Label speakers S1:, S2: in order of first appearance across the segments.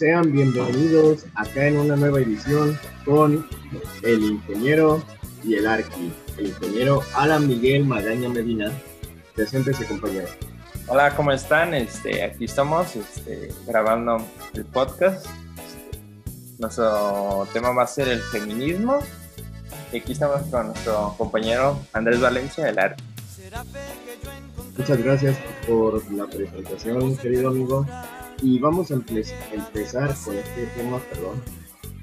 S1: Sean bienvenidos acá en una nueva edición con el ingeniero y el arqui, el ingeniero Alan Miguel Magaña Medina. Preséntese, compañero.
S2: Hola, ¿cómo están? Este, aquí estamos este, grabando el podcast. Este, nuestro tema va a ser el feminismo. Y aquí estamos con nuestro compañero Andrés Valencia, el arqui.
S1: Muchas gracias por la presentación, querido amigo. Y vamos a empezar con este tema, perdón,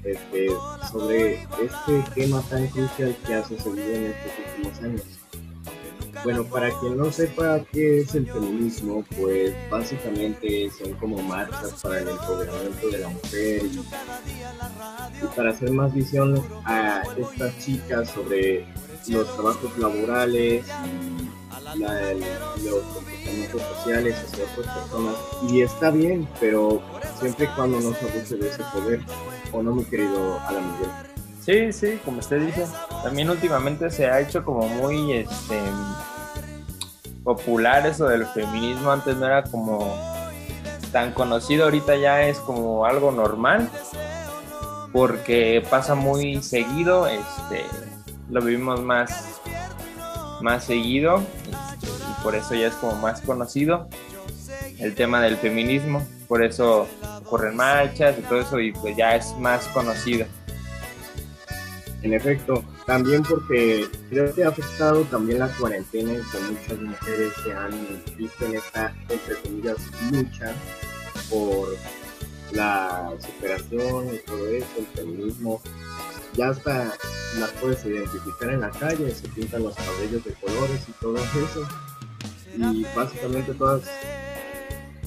S1: este, sobre este tema tan crucial que ha sucedido en estos últimos años. Bueno, para quien no sepa qué es el feminismo, pues básicamente son como marchas para el empoderamiento de la mujer y, para hacer más visión a estas chicas sobre los trabajos laborales y la, los comportamientos sociales hacia otras personas. Y está bien, pero siempre y cuando no se abuse de ese poder, ¿o no, mi querido Alan Miguel?
S2: Sí, sí, como usted dice. También últimamente se ha hecho como muy este, popular eso del feminismo. Antes no era como tan conocido, ahorita ya es como algo normal porque pasa muy seguido, este, lo vivimos más, más seguido y por eso ya es como más conocido el tema del feminismo, por eso ocurren marchas y todo eso y pues ya es más conocido.
S1: En efecto, también porque creo que ha afectado también la cuarentena y que muchas mujeres se han visto en esta, entre comillas, lucha por la superación y todo eso, el feminismo. Ya hasta las puedes identificar en la calle, se pintan los cabellos de colores y todo eso. Y básicamente todas,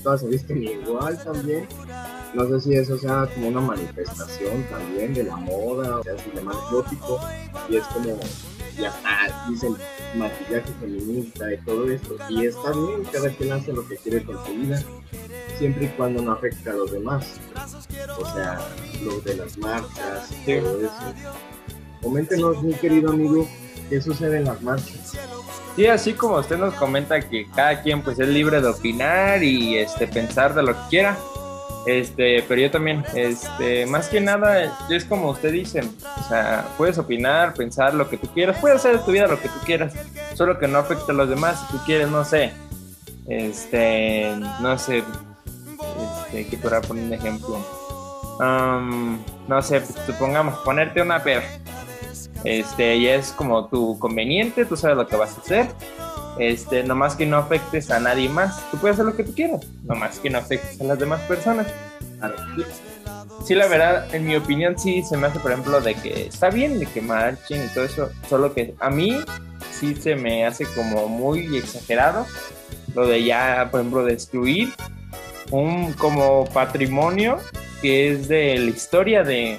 S1: todas se visten igual también. No sé si eso sea como una manifestación también de la moda, o sea, si le gótico, y es como, ya está, dicen maquillaje feminista y todo esto, y está bien, cada quien hace lo que quiere con su vida, siempre y cuando no afecte a los demás, o sea, lo de las marchas, todo eso. Coméntenos, mi querido amigo, qué sucede en las marchas.
S2: Sí, así como usted nos comenta que cada quien pues es libre de opinar y este pensar de lo que quiera, este, pero yo también, este, más que nada, es como usted dice, o sea, puedes opinar, pensar lo que tú quieras, puedes hacer de tu vida lo que tú quieras, solo que no afecte a los demás, si tú quieres, no sé, este, no sé, este, que podrá poner un ejemplo, no sé, supongamos, ponerte una pera, este, y es como tu conveniente, tú sabes lo que vas a hacer, este, nomás que no afectes a nadie más. Tú puedes hacer lo que tú quieras, nomás que no afectes a las demás personas. Sí, la verdad, en mi opinión, sí se me hace, por ejemplo, de que está bien de que marchen y todo eso, solo que a mí sí se me hace como muy exagerado lo de ya, por ejemplo, destruir un como patrimonio que es de la historia de,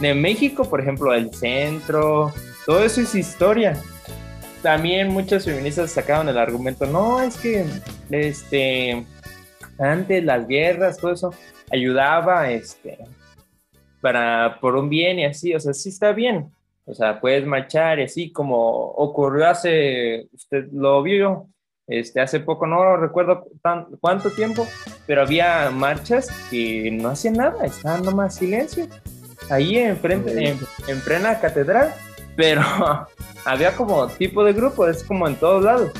S2: de México, por ejemplo, el centro, todo eso es historia también muchas feministas sacaron el argumento, no, es que este antes las guerras, todo eso ayudaba este para por un bien y así, o sea, sí está bien. O sea, puedes marchar y así como ocurrió hace, usted lo vio, este, hace poco, no recuerdo cuánto tiempo, pero había marchas que no hacían nada, estaban nomás silencio, ahí enfrente, en, en plena catedral, pero había como tipo de grupo, es como en todos lados.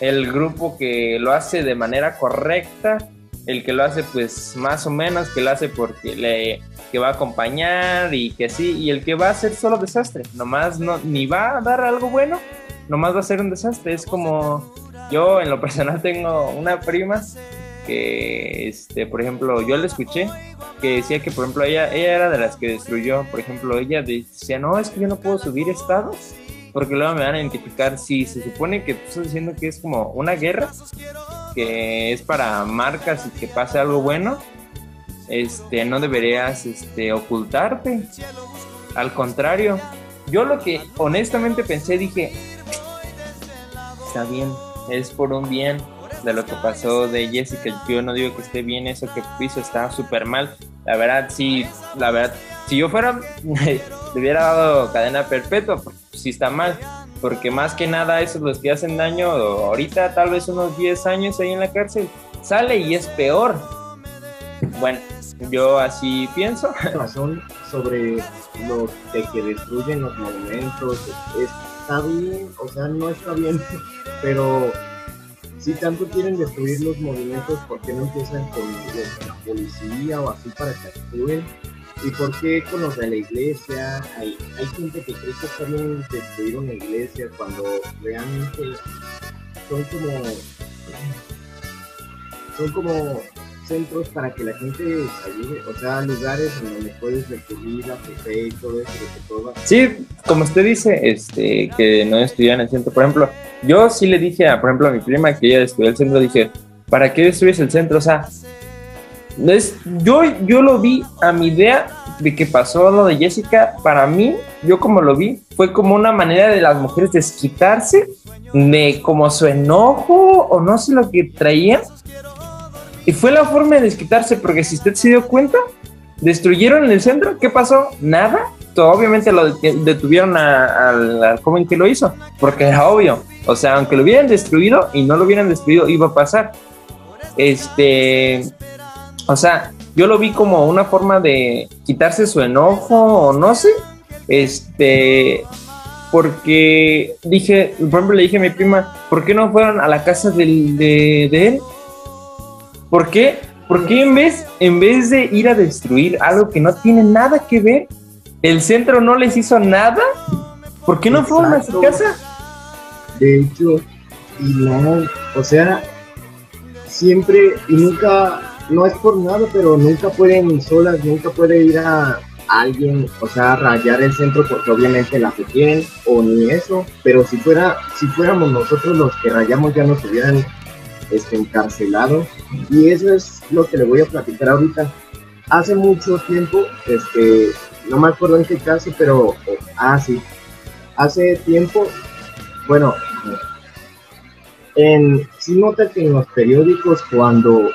S2: El grupo que lo hace de manera correcta, el que lo hace pues más o menos, que lo hace porque le que va a acompañar y que sí, y el que va a hacer solo desastre, nomás no, ni va a dar algo bueno, nomás va a ser un desastre. Es como yo en lo personal tengo una prima este, por ejemplo, yo le escuché que decía que, por ejemplo, ella, ella era de las que destruyó, por ejemplo, ella decía, no, es que yo no puedo subir estados porque luego me van a identificar si se supone que tú estás diciendo que es como una guerra, que es para marcas y que pase algo bueno, este, no deberías este, ocultarte. Al contrario, yo lo que honestamente pensé, dije, está bien, es por un bien de lo que pasó de Jessica. Yo no digo que esté bien, eso que hizo está súper mal. La verdad, sí, la verdad, si yo fuera, le hubiera dado cadena perpetua, sí está mal. Porque más que nada, esos los que hacen daño, ahorita tal vez unos 10 años ahí en la cárcel, sale y es peor. Bueno, Yo así pienso.
S1: razón sobre lo de que destruyen los monumentos. Está bien, o sea, no está bien, pero si tanto quieren destruir los monumentos, ¿por qué no empiezan con la policía o así para que actúen? ¿Y por qué con la iglesia? Hay, hay gente que cree que está bien destruir iglesia cuando realmente son como son como centros para que la gente ayude, o sea, lugares en donde puedes recurrir a y todo eso, que todo.
S2: Sí, como usted dice, este, que no estudian en el centro. Por ejemplo, yo sí le dije, a, por ejemplo, a mi prima que ella estudió el centro, dije, ¿para qué destruyes el centro? O sea, es, yo, yo lo vi a mi idea de que pasó lo de Jessica, para mí, yo como lo vi, fue como una manera de las mujeres desquitarse de como su enojo o no sé lo que traían y fue la forma de desquitarse, porque si usted se dio cuenta, destruyeron el centro, ¿qué pasó? Nada. Todo, obviamente lo detuvieron al joven que lo hizo, porque era obvio. O sea, aunque lo hubieran destruido y no lo hubieran destruido, iba a pasar. Este, o sea, yo lo vi como una forma de quitarse su enojo o no sé. Este, porque dije, por ejemplo, le dije a mi prima, ¿por qué no fueron a la casa de, de él? ¿Por qué? Porque en vez, en vez de ir a destruir algo que no tiene nada que ver, el centro no les hizo nada? ¿Por qué no fueron a su casa?
S1: De hecho, y no, o sea, siempre y nunca, no es por nada, pero nunca pueden solas, nunca puede ir a alguien, o sea, rayar el centro porque obviamente la que quieren o ni eso, pero si fuera, si fuéramos nosotros los que rayamos ya nos hubieran este, encarcelado. Y eso es lo que le voy a platicar ahorita. Hace mucho tiempo, este, no me acuerdo en qué caso, pero, ah, sí, hace tiempo, bueno, en, sí nota que en los periódicos cuando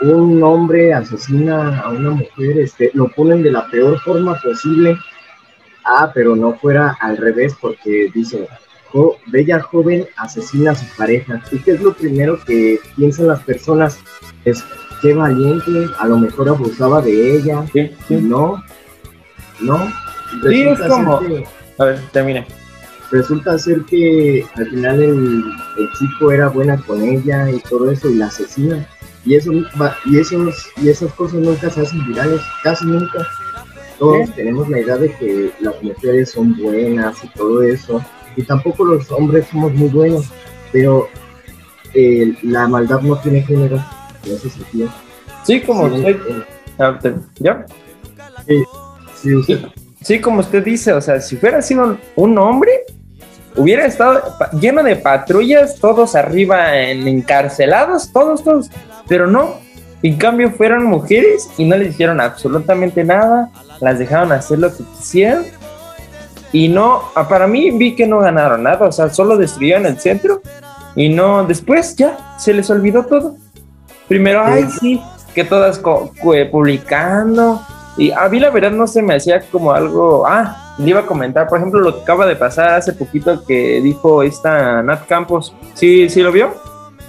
S1: un hombre asesina a una mujer, este, lo ponen de la peor forma posible. Ah, pero no fuera al revés, porque dice, bella joven asesina a su pareja. ¿Y qué es lo primero que piensan las personas? Es qué valiente, a lo mejor abusaba de ella. No, no.
S2: Sí, es como... a ver, termine.
S1: Resulta ser que al final el, chico era buena con ella y todo eso y la asesina. Y, eso, y, esos, y esas cosas nunca se hacen virales, casi nunca. Todos tenemos la idea de que las mujeres son buenas y todo eso y tampoco los hombres somos muy buenos, pero eh, la maldad no tiene género en ese sentido.
S2: Sí, como usted, ah, ¿ya? Sí, como usted dice, o sea, si fuera sido un hombre, hubiera estado lleno de patrullas, todos arriba encarcelados, todos, todos, pero no, en cambio fueron mujeres y no les dijeron absolutamente nada, las dejaron hacer lo que quisieran y no, ah, para mí vi que no ganaron nada, o sea, solo destruyeron el centro. Y no, después ya se les olvidó todo. Primero, ay, sí, que todas publicando. Y a mí la verdad no se me hacía como algo, ah, le iba a comentar, por ejemplo, lo que acaba de pasar hace poquito que dijo esta Nat Campos. ¿Sí, sí lo vio?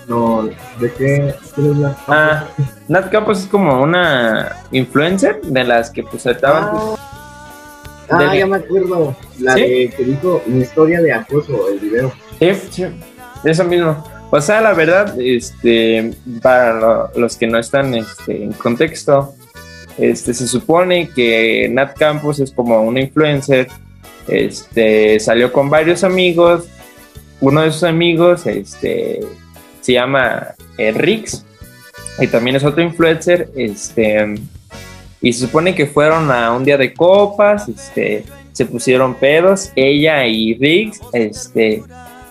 S1: No, ¿de qué?
S2: Nat Ah, Nat Campos es como una influencer de las que pues estaban...
S1: Ah. Ah, ya me acuerdo. La de que dijo mi historia de acoso, el video. Sí,
S2: sí, eso mismo. O sea, la verdad, este, para los que no están este, en contexto, este, se supone que Nat Campos es como una influencer, este, salió con varios amigos, uno de sus amigos, este, se llama eh, Rix, y también es otro influencer, este, y se supone que fueron a un día de copas, este, se pusieron pedos, ella y Riggs, este,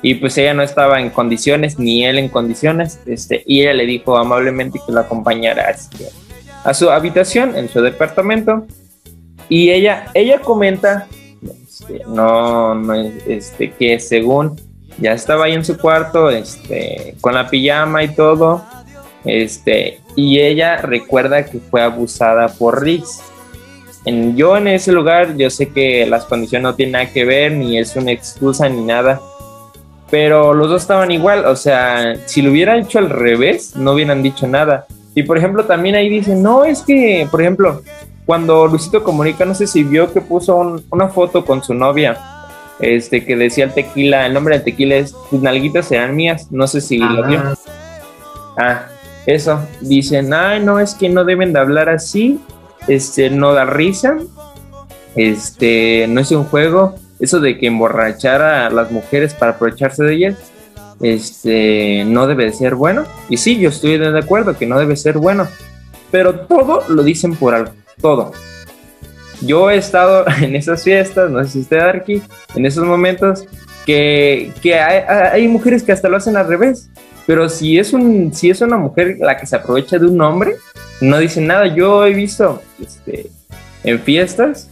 S2: y pues ella no estaba en condiciones, ni él en condiciones, este, y ella le dijo amablemente que la acompañara a su habitación, en su departamento, y ella, ella comenta, este, no, no, este, que según ya estaba ahí en su cuarto, este, con la pijama y todo, este, y ella recuerda que fue abusada por Riggs. En, yo en ese lugar, yo sé que las condiciones no tienen nada que ver, ni es una excusa ni nada, pero los dos estaban igual, o sea, si lo hubieran hecho al revés, no hubieran dicho nada. Y por ejemplo, también ahí dicen, no, es que, por ejemplo, cuando Luisito Comunica, no sé si vio que puso una foto con su novia, este, que decía el tequila, el nombre del tequila es Tus nalguitas serán mías, no sé si lo vio. Ah, eso, dicen, ay, no, es que no deben de hablar así, este, no da risa, este, no es un juego, eso de que emborrachar a las mujeres para aprovecharse de ellas, este, no debe ser bueno. Y sí, yo estoy de acuerdo que no debe ser bueno, pero todo lo dicen por algo, todo. Yo he estado en esas fiestas, no sé si usted aquí, en esos momentos, que, hay, hay, mujeres que hasta lo hacen al revés. Pero si es, un, si es una mujer la que se aprovecha de un hombre, no dicen nada. Yo he visto este, en fiestas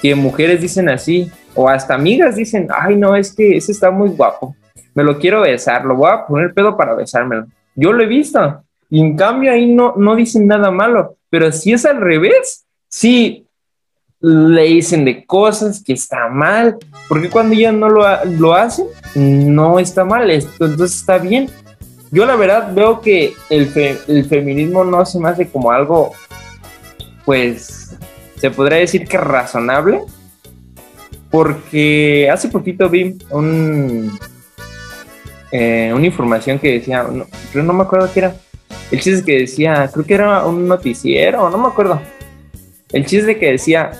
S2: que mujeres dicen así, o hasta amigas dicen, ay no, es que ese está muy guapo, me lo quiero besar, lo voy a poner pedo para besármelo. Yo lo he visto, y en cambio ahí no, no dicen nada malo, pero si es al revés, sí le dicen de cosas que está mal, porque cuando ya no lo, lo hacen, no está mal, entonces está bien. Yo la verdad veo que el, el feminismo no se me hace como algo, pues, se podría decir que razonable, porque hace poquito vi un, eh, una información que decía, no, yo no me acuerdo qué era, el chiste que decía, creo que era un noticiero, no me acuerdo, el chiste que decía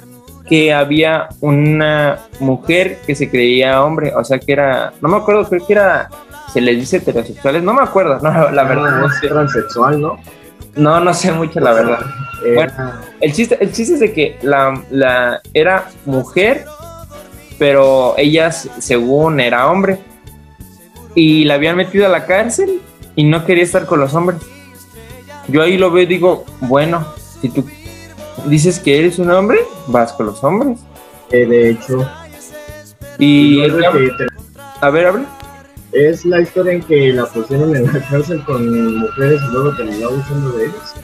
S2: que había una mujer que se creía hombre, o sea que era, no me acuerdo, creo que era, se les dice heterosexuales, no me acuerdo, no, la verdad.
S1: No sé. Transexual, ¿no?
S2: No, no sé mucho, la verdad. Bueno, el chiste, el chiste es de que la, la era mujer, pero ella según era hombre. Y la habían metido a la cárcel y no quería estar con los hombres. Yo ahí lo veo y digo, bueno, si tú dices que eres un hombre, vas con los hombres.
S1: Eh, de hecho.
S2: Y... A ver, habla.
S1: Es la historia en que la pusieron en la cárcel con mujeres y luego terminó abusando de ellas.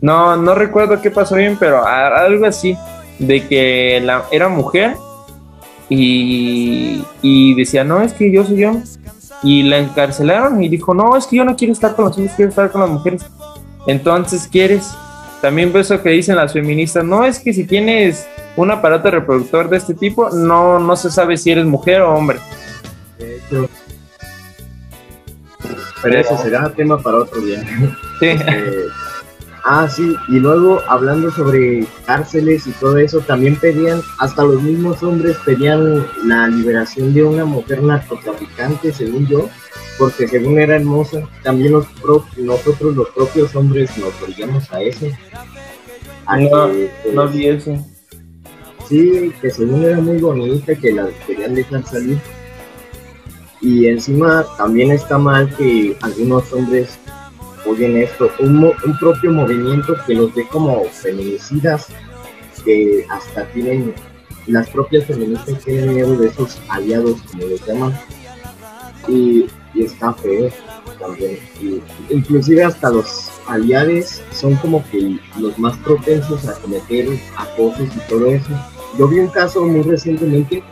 S2: No, no recuerdo qué pasó bien, pero algo así, de que la, era mujer y, y decía, no, es que yo soy yo. Y la encarcelaron y dijo, no, es que yo no quiero estar con los hombres, quiero estar con las mujeres. Entonces, ¿quieres? También por eso que dicen las feministas, no es que si tienes un aparato reproductor de este tipo, no, no se sabe si eres mujer o hombre.
S1: Pero eso será tema para otro día. Sí. Este, ah, sí, y luego hablando sobre cárceles y todo eso, también pedían, hasta los mismos hombres pedían la liberación de una mujer narcotraficante, según yo, porque según era hermosa, también los nosotros los propios hombres nos orillamos a eso.
S2: no, pues, no vi eso.
S1: Sí, que según era muy bonita, que la querían dejar salir y encima también está mal que algunos hombres oyen esto, un, un propio movimiento que los ve como feminicidas, que hasta tienen, las propias feministas tienen miedo de esos aliados, como les llaman, y, y está feo también. Y, inclusive hasta los aliados son como que los más propensos a cometer acosos y todo eso. Yo vi un caso muy recientemente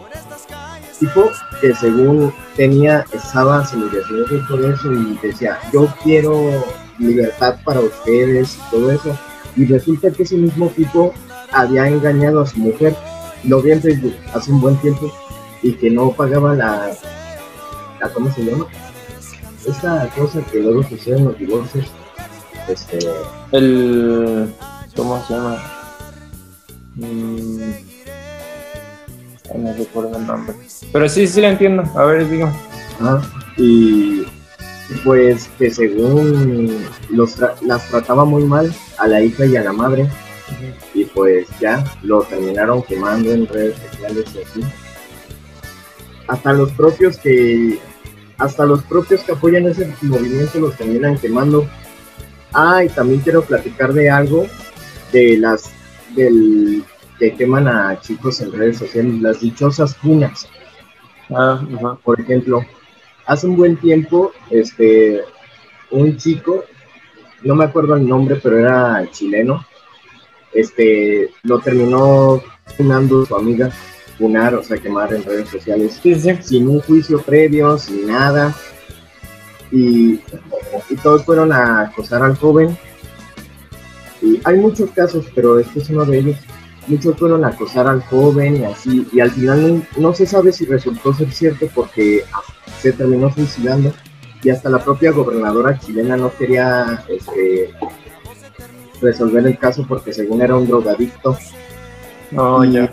S1: tipo que según tenía, estaba y todo eso y decía, yo quiero libertad para ustedes y todo eso. Y resulta que ese mismo tipo había engañado a su mujer, lo vi en Facebook hace un buen tiempo, y que no pagaba la, la ¿cómo se llama? Esa cosa que luego sucede en los divorcios. Este...
S2: El... ¿Cómo se llama? Mm, no recuerdo el nombre. Pero sí, sí lo entiendo. A ver, digo.
S1: Ah, y pues que según los las trataba muy mal a la hija y a la madre. Y pues ya lo terminaron quemando en redes sociales y así. Hasta los propios que hasta los propios que apoyan ese movimiento los terminan quemando. Ah, y también quiero platicar de algo de las del que queman a chicos en redes sociales, las dichosas cunas. Ah, Por ejemplo, hace un buen tiempo, este, un chico, no me acuerdo el nombre, pero era chileno, este, lo terminó funando su amiga, funar, o sea, quemar en redes sociales, sin un juicio previo, sin nada, y, y todos fueron a acosar al joven, Y hay muchos casos, pero este es uno de ellos. Muchos fueron a acosar al joven y así, y al final no, se sabe si resultó ser cierto porque se terminó suicidando y hasta la propia gobernadora chilena no quería este, resolver el caso porque según era un drogadicto.
S2: No, ya.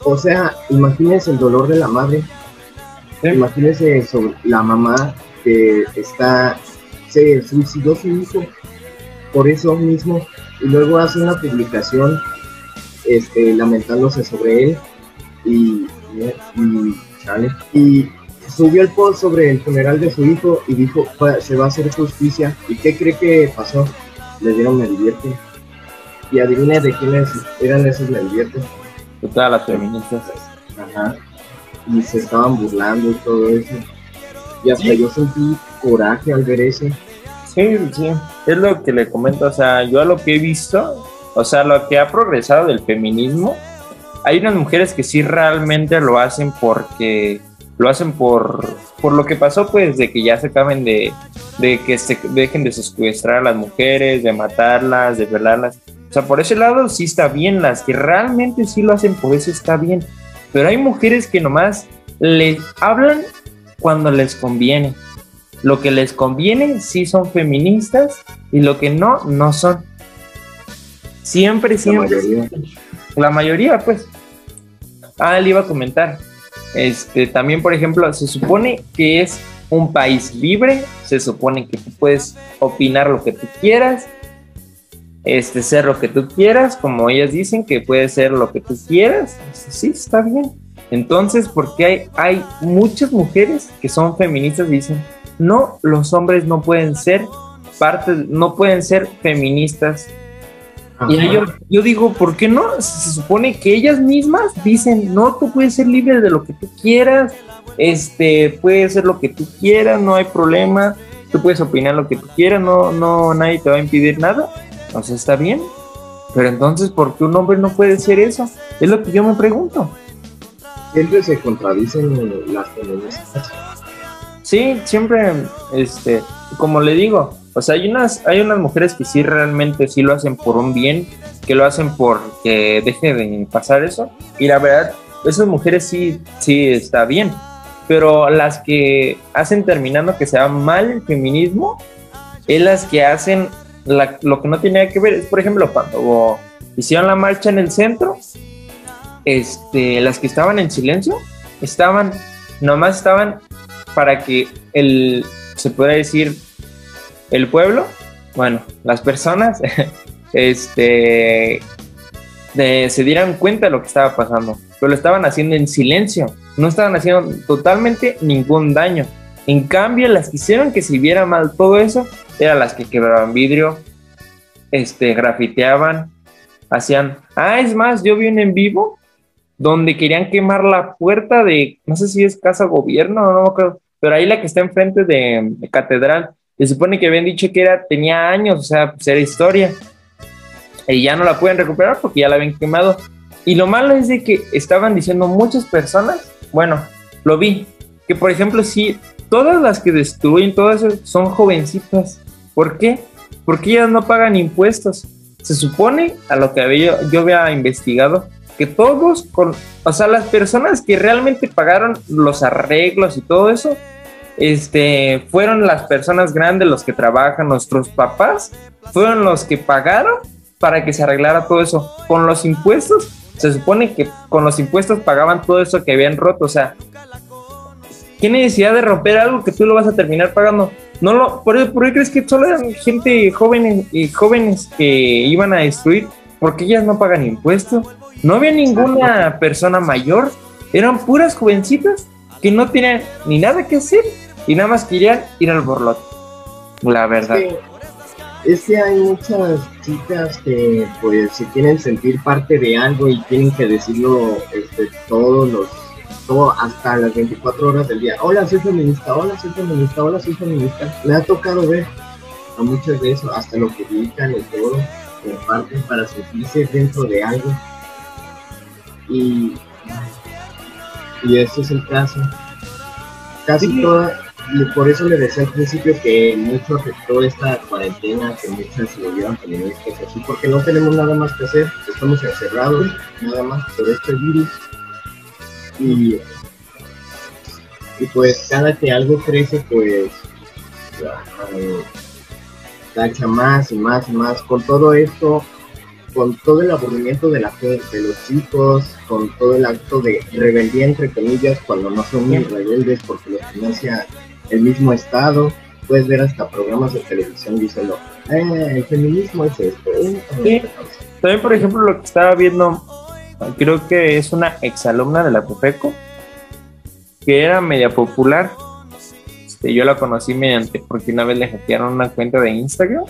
S1: O sea, imagínense el dolor de la madre. Imagínense eso, la mamá que está, se suicidó su hijo por eso mismo y luego hace una publicación este, lamentándose sobre él y, y, subió el post sobre el funeral de su hijo y dijo se va a hacer justicia y qué cree que pasó le dieron me divierte y adivine de quiénes eran esos me divierte
S2: de todas las feministas.
S1: Ajá. Y se estaban burlando y todo eso. Y hasta yo sentí coraje al ver eso.
S2: Sí sí. Es lo que le comento o sea yo a lo que he visto o sea, lo que ha progresado del feminismo, hay unas mujeres que sí realmente lo hacen porque lo hacen por, por lo que pasó, pues, de que ya se acaben de, de que se dejen de secuestrar a las mujeres, de matarlas, de violarlas. O sea, por ese lado sí está bien, las que realmente sí lo hacen por eso está bien. Pero hay mujeres que nomás les hablan cuando les conviene. Lo que les conviene sí son feministas y lo que no, no son. Siempre, siempre. La mayoría. pues. Ah, le iba a comentar. Este, también, por ejemplo, se supone que es un país libre, se supone que tú puedes opinar lo que tú quieras, este, ser lo que tú quieras, como ellas dicen que puedes ser lo que tú quieras, sí, está bien. Entonces, porque hay, hay muchas mujeres que son feministas y dicen, no, los hombres no pueden ser parte, no pueden ser feministas y yo, yo digo, ¿por qué no? Se supone que ellas mismas dicen, no, tú puedes ser libre de lo que tú quieras, este, puedes ser lo que tú quieras, no hay problema, tú puedes opinar lo que tú quieras, no, no, nadie te va a impedir nada, o sea, está bien. Pero entonces, ¿por qué un hombre no puede ser eso? Es lo que yo me pregunto.
S1: Siempre se contradicen las feministas.
S2: Sí, siempre, este, como le digo, o sea, hay unas, hay unas mujeres que sí realmente sí lo hacen por un bien, que lo hacen por que deje de pasar eso. Y la verdad, esas mujeres sí, sí está bien. Pero las que hacen terminando que sea mal el feminismo, es las que hacen lo que no tiene que ver. Por ejemplo, cuando hicieron la marcha en el centro, este, las que estaban en silencio, estaban, nomás estaban para que el, se pueda decir, el pueblo, bueno, las personas, este, se dieran cuenta de lo que estaba pasando, pero lo estaban haciendo en silencio, no estaban haciendo totalmente ningún daño. En cambio, las que hicieron que se viera mal todo eso, eran las que quebraban vidrio, este, grafiteaban, hacían, ah, es más, yo vi un en vivo donde querían quemar la puerta de, no sé si es casa gobierno, no creo, pero ahí la que está enfrente de catedral, se supone que habían dicho que era, tenía años, o sea, pues era historia. Y ya no la pueden recuperar porque ya la habían quemado. Y lo malo es de que estaban diciendo muchas personas, bueno, lo vi, que por ejemplo, si todas las que destruyen todo eso son jovencitas. ¿Por qué? Porque ellas no pagan impuestos. Se supone, a lo que había, yo había investigado, que todos, con, o sea, las personas que realmente pagaron los arreglos y todo eso, este, fueron las personas grandes los que trabajan, nuestros papás, fueron los que pagaron para que se arreglara todo eso. Con los impuestos, se supone que con los impuestos pagaban todo eso que habían roto, o sea, ¿qué necesidad de romper algo que tú lo vas a terminar pagando? No lo, ¿por, qué crees que solo eran gente jóvenes y jóvenes que iban a destruir? Porque ellas no pagan impuestos. No había ninguna persona mayor, eran puras jovencitas que no tenían ni nada que hacer y nada más querían ir al borlote. La verdad.
S1: Es que, hay muchas chicas que pues se quieren sentir parte de algo y tienen que decirlo este, todos los todo hasta las 24 horas del día. Hola, soy feminista, hola, soy feminista, hola, soy feminista. Me ha tocado ver a muchas de eso, hasta lo que publican y todo, comparten para sentirse dentro de algo. Y, y ese es el caso. Casi todas por eso le decía al principio que mucho afectó esta cuarentena, que muchas se volvieron feministas así, porque no tenemos nada más que hacer, estamos encerrados, nada más por este virus. Y, y pues cada que algo crece, pues tacha más y más y más. Con todo esto, con todo el aburrimiento de la gente, los chicos, con todo el acto de rebeldía, entre comillas, cuando no son muy rebeldes porque los financia el mismo Estado, puedes ver hasta programas de televisión diciendo, eh, el feminismo es esto.
S2: También, por ejemplo, lo que estaba viendo, creo que es una exalumna de la PUFECO, que era media popular. Este, yo la conocí mediante, porque una vez le hackearon una cuenta de Instagram.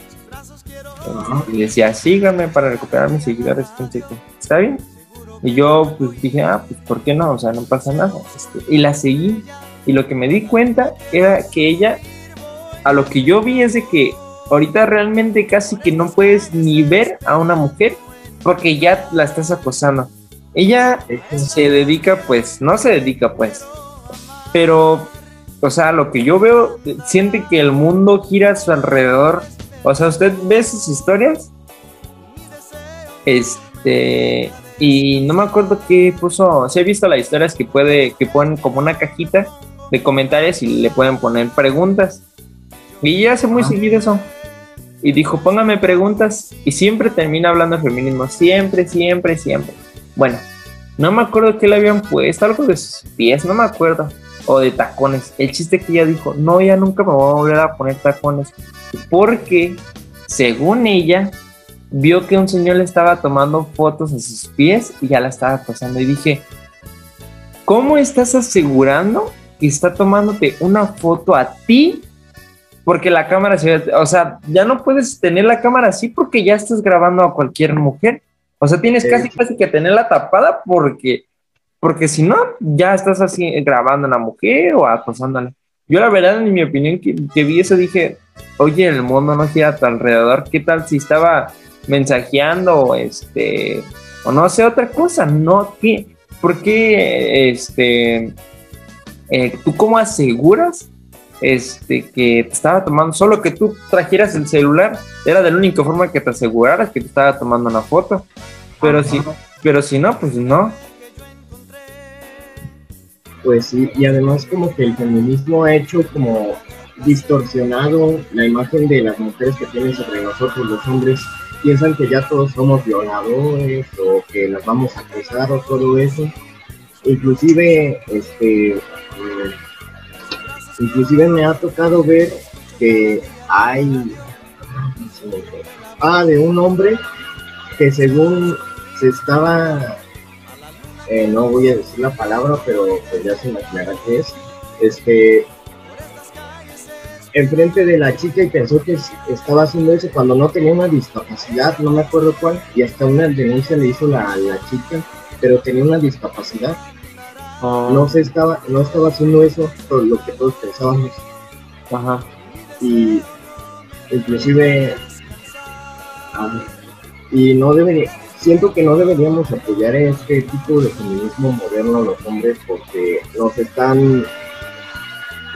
S2: Y decía, síganme para recuperar mis seguidores. Está bien. Y yo pues dije, ah, pues ¿por qué no? O sea, no pasa nada. Este, y la seguí y lo que me di cuenta era que ella, a lo que yo vi es de que ahorita realmente casi que no puedes ni ver a una mujer porque ya la estás acosando. Ella se dedica, pues, no se dedica, pues, pero, o sea, lo que yo veo, siente que el mundo gira a su alrededor. O sea, usted ve sus historias, este, y no me acuerdo qué puso, si he visto las historias que puede, que ponen como una cajita de comentarios y le pueden poner preguntas. Y ella hace muy ah. seguido eso. Y dijo, póngame preguntas. Y siempre termina hablando de feminismo. Siempre, siempre, siempre. Bueno, no me acuerdo que le habían puesto algo de sus pies, no me acuerdo. O de tacones. El chiste que ella dijo, no, ya nunca me voy a volver a poner tacones. Porque, según ella, vio que un señor le estaba tomando fotos a sus pies y ya la estaba pasando. Y dije, ¿cómo estás asegurando que está tomándote una foto a ti porque la cámara se ve, o sea, ya no puedes tener la cámara así porque ya estás grabando a cualquier mujer. O sea, tienes casi casi que tenerla tapada porque porque si no, ya estás así grabando a la mujer o acosándola. Yo la verdad, en mi opinión, que, que, vi eso, dije, oye, el mundo no gira a tu alrededor, ¿qué tal si estaba mensajeando, este, o no sé, otra cosa? No, ¿qué? ¿Por qué, este, eh, ¿tú cómo aseguras este, que te estaba tomando, solo que tú trajeras el celular, era de la única forma que te aseguraras que te estaba tomando una foto. Pero si, pero si no, pues no.
S1: Pues sí, y además como que el feminismo ha hecho como distorsionado la imagen de las mujeres que tienen sobre nosotros los hombres. Piensan que ya todos somos violadores o que las vamos a acusar o todo eso. Inclusive, este, inclusive me ha tocado ver que hay ah de un hombre que según se estaba eh, no voy a decir la palabra pero pues ya se aclara que es este enfrente de la chica y pensó que estaba haciendo eso cuando no tenía una discapacidad, no me acuerdo cuál, y hasta una denuncia le hizo la, la chica, pero tenía una discapacidad no se estaba, no estaba haciendo eso por lo que todos pensábamos. Ajá. Y inclusive ah, y no debería, siento que no deberíamos apoyar este tipo de feminismo moderno los hombres porque nos están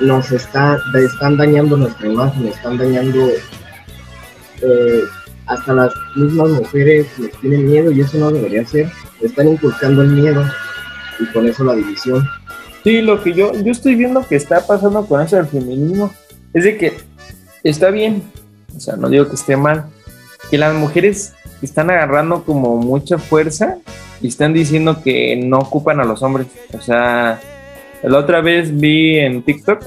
S1: nos está, están dañando nuestra imagen, están dañando eh, hasta las mismas mujeres les tienen miedo y eso no debería ser, están inculcando el miedo y con eso la división.
S2: Sí, lo que yo, yo estoy viendo que está pasando con eso del feminismo es de que está bien, o sea, no digo que esté mal, que las mujeres están agarrando como mucha fuerza y están diciendo que no ocupan a los hombres. O sea, la otra vez vi en TikTok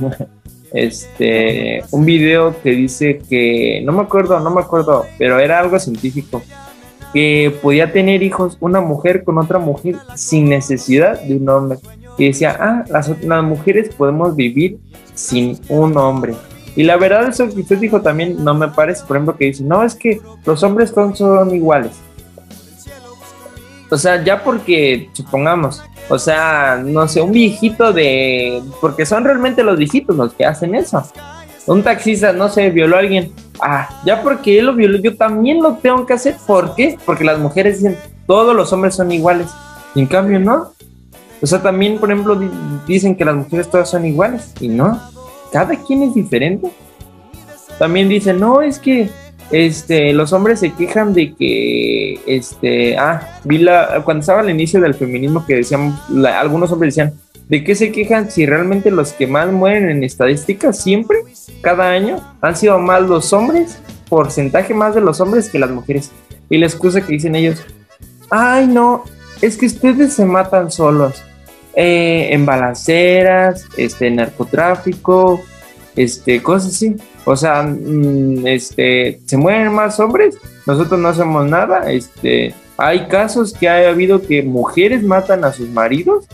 S2: este un video que dice que no me acuerdo, no me acuerdo, pero era algo científico que podía tener hijos una mujer con otra mujer sin necesidad de un hombre. Y decía, ah, las, las mujeres podemos vivir sin un hombre. Y la verdad, eso que usted dijo también no me parece, por ejemplo, que dice, no, es que los hombres son, son iguales. O sea, ya porque, supongamos, o sea, no sé, un viejito de... Porque son realmente los viejitos los que hacen eso. Un taxista, no sé, violó a alguien ah, ya porque él lo violó, yo también lo tengo que hacer. ¿Por qué? Porque las mujeres dicen, todos los hombres son iguales. Y en cambio, no. O sea, también, por ejemplo, dicen que las mujeres todas son iguales y no, cada quien es diferente. También dicen, no, es que este, los hombres se quejan de que, este, ah, vi la, cuando estaba al inicio del feminismo que decían, algunos hombres decían, ¿de qué se quejan si realmente los que más mueren en estadísticas siempre, cada año, han sido más los hombres, porcentaje más de los hombres que las mujeres? Y la excusa que dicen ellos, ay no, es que ustedes se matan solos, eh, en balaceras, este, narcotráfico, este, cosas así. O sea, mm, este, se mueren más hombres, nosotros no hacemos nada. Este, hay casos que ha habido que mujeres matan a sus maridos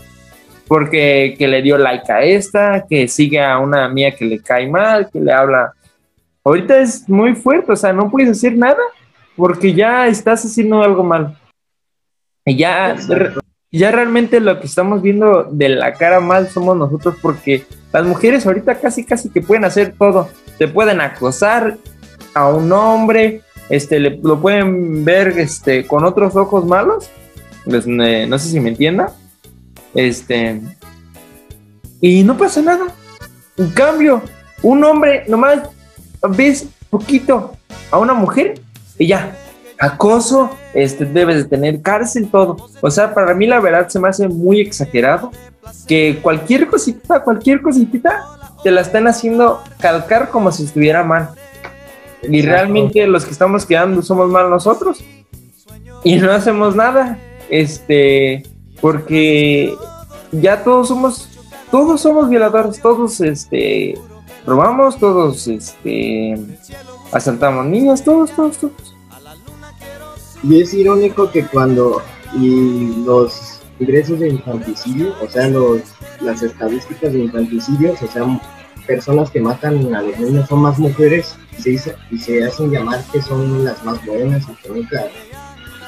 S2: porque que le dio like a esta, que sigue a una mía que le cae mal, que le habla. Ahorita es muy fuerte, o sea, no puedes hacer nada porque ya estás haciendo algo mal. Y ya, ya realmente lo que estamos viendo de la cara mal somos nosotros porque las mujeres ahorita casi casi que pueden hacer todo. Te pueden acosar a un hombre, este, lo pueden ver este, con otros ojos malos. Pues, no sé si me entienda. Este. Y no pasa nada. En cambio, un hombre nomás ves poquito a una mujer y ya, acoso, este, debes de tener cárcel, todo. O sea, para mí la verdad se me hace muy exagerado que cualquier cosita, cualquier cosita, te la están haciendo calcar como si estuviera mal. Y realmente los que estamos quedando somos mal nosotros. Y no hacemos nada. Este, porque ya todos somos, todos somos violadores, todos este robamos, todos este asaltamos niños, todos, todos, todos.
S1: Y es irónico que cuando y los ingresos de infanticidio, o sea, los, las estadísticas de infanticidio, o sea, personas que matan a los niños son más mujeres y se, y se hacen llamar que son las más buenas y que nunca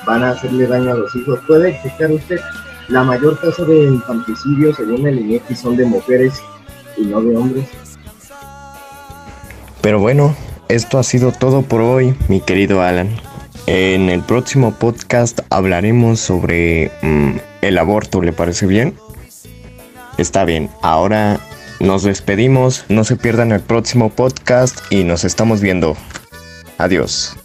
S1: van a hacerle daño a los hijos. ¿Puede explicar usted? La mayor tasa de infanticidio, según el INEGI, son de mujeres y no de hombres.
S3: Pero bueno, esto ha sido todo por hoy, mi querido Alan. En el próximo podcast hablaremos sobre mm, el aborto, ¿le parece bien? Está bien, ahora nos despedimos, no se pierdan el próximo podcast y nos estamos viendo. Adiós.